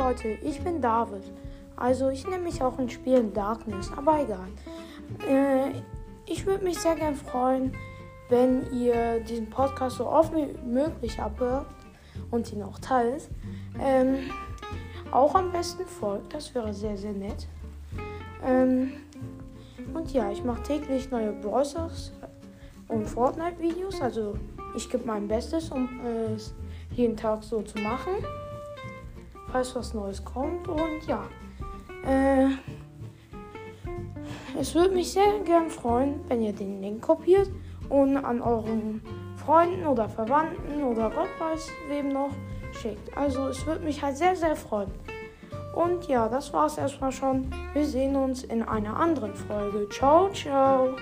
Leute, ich bin David. Also ich nenne mich auch in Spielen Darkness, aber egal. Äh, ich würde mich sehr gern freuen, wenn ihr diesen Podcast so oft wie möglich abhört und ihn auch teilt. Ähm, auch am besten folgt, das wäre sehr, sehr nett. Ähm, und ja, ich mache täglich neue Browsers und Fortnite-Videos. Also ich gebe mein Bestes, um es jeden Tag so zu machen. Falls was Neues kommt. Und ja. Äh, es würde mich sehr gern freuen, wenn ihr den Link kopiert und an euren Freunden oder Verwandten oder Gott weiß wem noch schickt. Also es würde mich halt sehr, sehr freuen. Und ja, das war es erstmal schon. Wir sehen uns in einer anderen Folge. Ciao, ciao.